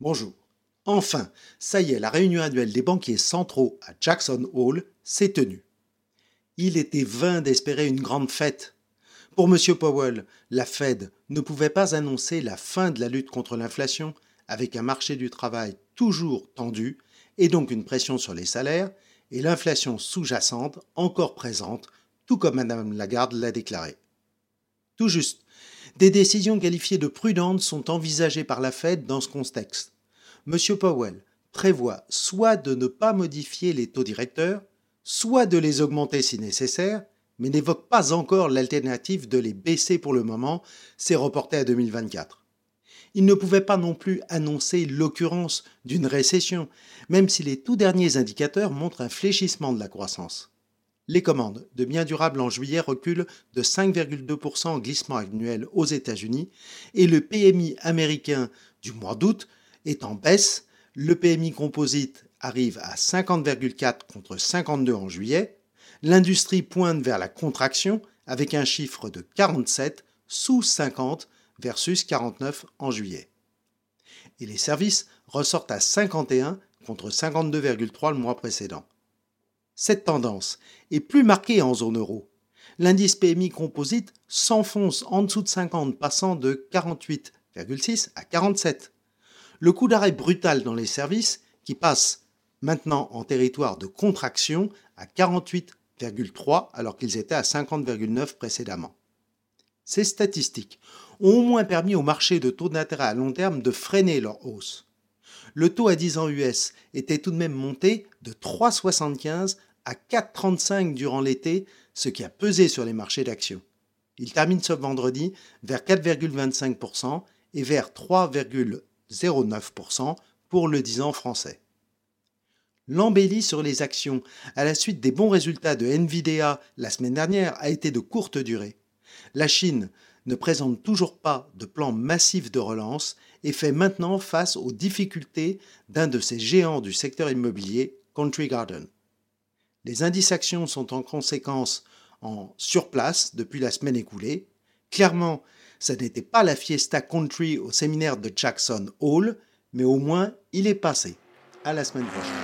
Bonjour. Enfin, ça y est, la réunion annuelle des banquiers centraux à Jackson Hole s'est tenue. Il était vain d'espérer une grande fête. Pour M. Powell, la Fed ne pouvait pas annoncer la fin de la lutte contre l'inflation avec un marché du travail toujours tendu et donc une pression sur les salaires et l'inflation sous-jacente encore présente, tout comme Mme Lagarde l'a déclaré. Tout juste, des décisions qualifiées de prudentes sont envisagées par la Fed dans ce contexte. M. Powell prévoit soit de ne pas modifier les taux directeurs, soit de les augmenter si nécessaire, mais n'évoque pas encore l'alternative de les baisser pour le moment, c'est reporté à 2024. Il ne pouvait pas non plus annoncer l'occurrence d'une récession, même si les tout derniers indicateurs montrent un fléchissement de la croissance. Les commandes de biens durables en juillet reculent de 5,2% en glissement annuel aux États-Unis et le PMI américain du mois d'août est en baisse. Le PMI composite arrive à 50,4 contre 52 en juillet. L'industrie pointe vers la contraction avec un chiffre de 47 sous 50 versus 49 en juillet. Et les services ressortent à 51 contre 52,3 le mois précédent. Cette tendance est plus marquée en zone euro. L'indice PMI composite s'enfonce en dessous de 50, passant de 48,6 à 47. Le coup d'arrêt brutal dans les services, qui passe maintenant en territoire de contraction à 48,3 alors qu'ils étaient à 50,9 précédemment. Ces statistiques ont au moins permis au marché de taux d'intérêt à long terme de freiner leur hausse. Le taux à 10 ans US était tout de même monté de 3,75 à 4,35 durant l'été, ce qui a pesé sur les marchés d'actions. Il termine ce vendredi vers 4,25% et vers 3,09% pour le 10 ans français. L'embellie sur les actions à la suite des bons résultats de Nvidia la semaine dernière a été de courte durée. La Chine ne présente toujours pas de plan massif de relance et fait maintenant face aux difficultés d'un de ses géants du secteur immobilier, Country Garden. Les indices actions sont en conséquence en surplace depuis la semaine écoulée. Clairement, ça n'était pas la fiesta country au séminaire de Jackson Hall, mais au moins il est passé. À la semaine prochaine.